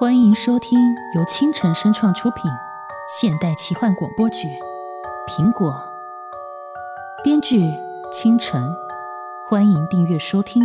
欢迎收听由清晨声创出品现代奇幻广播剧《苹果》，编剧清晨。欢迎订阅收听。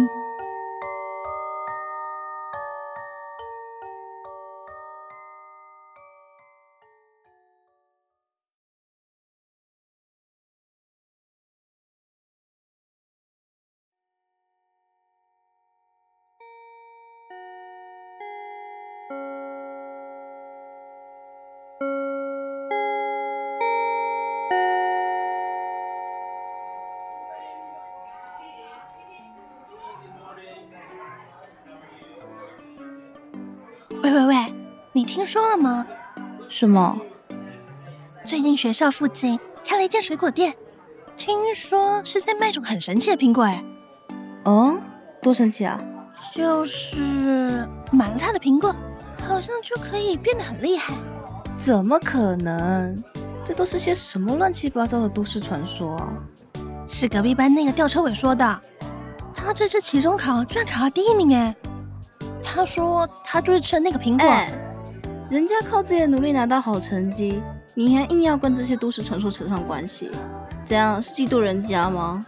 听说了吗？什么？最近学校附近开了一间水果店，听说是在卖种很神奇的苹果哎。哦，多神奇啊！就是买了他的苹果，好像就可以变得很厉害。怎么可能？这都是些什么乱七八糟的都市传说啊！是隔壁班那个吊车尾说的，他这次期中考居然考到第一名哎。他说他就是吃了那个苹果，人家靠自己的努力拿到好成绩，你还硬要跟这些都市传说扯上关系，这样是嫉妒人家吗？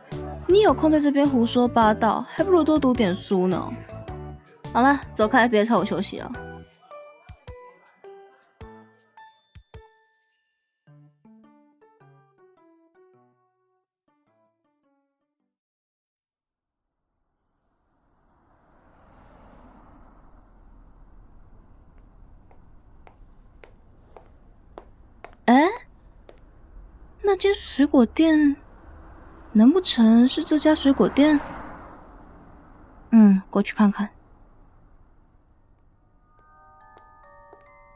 你有空在这边胡说八道，还不如多读点书呢。好了，走开，别吵我休息了。间水果店，难不成是这家水果店？嗯，过去看看。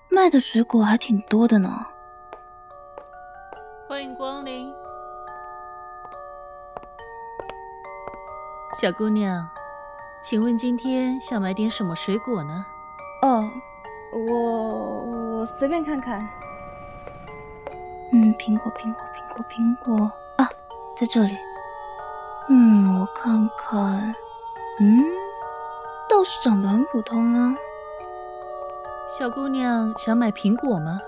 卖的水果还挺多的呢。欢迎光临，小姑娘，请问今天想买点什么水果呢？哦，我我随便看看。嗯，苹果，苹果，苹果，苹果啊，在这里。嗯，我看看，嗯，倒是长得很普通啊。小姑娘想买苹果吗？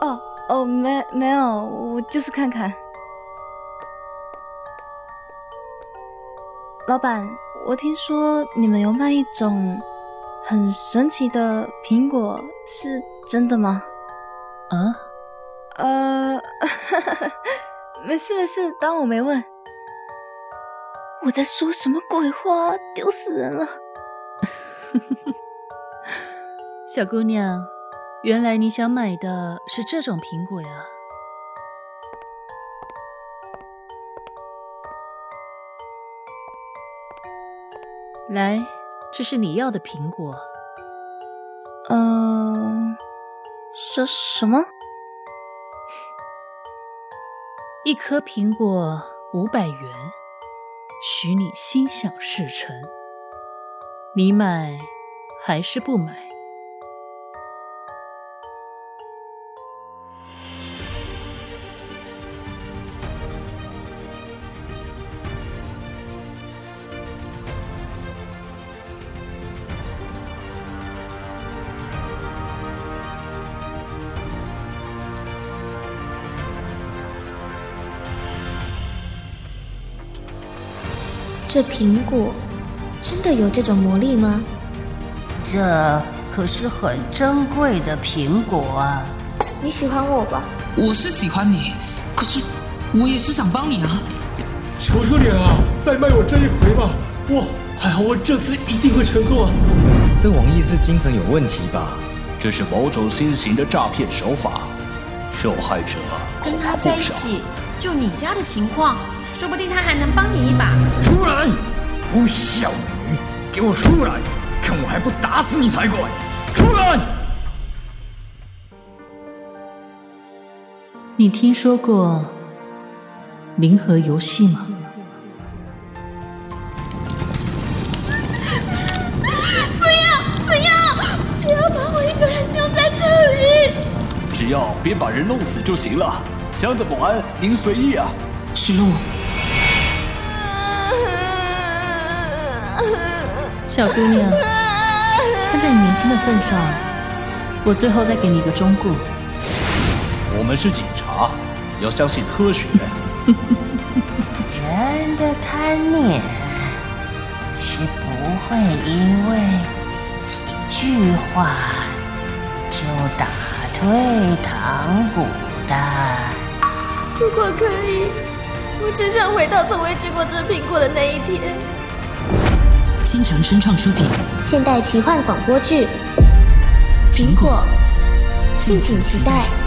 哦哦，没没有，我就是看看。老板，我听说你们有卖一种很神奇的苹果，是真的吗？啊？呃，没事没事，当我没问。我在说什么鬼话？丢死人了！小姑娘，原来你想买的是这种苹果呀？来，这是你要的苹果。呃，说什么？一颗苹果五百元，许你心想事成。你买还是不买？这苹果真的有这种魔力吗？这可是很珍贵的苹果啊！你喜欢我吧？我是喜欢你，可是我也是想帮你啊！求求你了，再卖我这一回吧！我，还好我这次一定会成功啊！这王毅是精神有问题吧？这是某种新型的诈骗手法，受害者跟他在一起，就你家的情况。说不定他还能帮你一把。出来，不孝女，给我出来！看我还不打死你才怪！出来！你听说过零和游戏吗？不要不要不要把我一个人丢在这里！只要别把人弄死就行了。箱子保安，您随意啊。石路。小姑娘，看在你年轻的份上，我最后再给你一个忠告。我们是警察，要相信科学。人的贪念是不会因为几句话就打退堂鼓的。如果可以，我只想回到从未见过这苹果的那一天。倾城声创出品，现代奇幻广播剧《苹果》，敬请期待。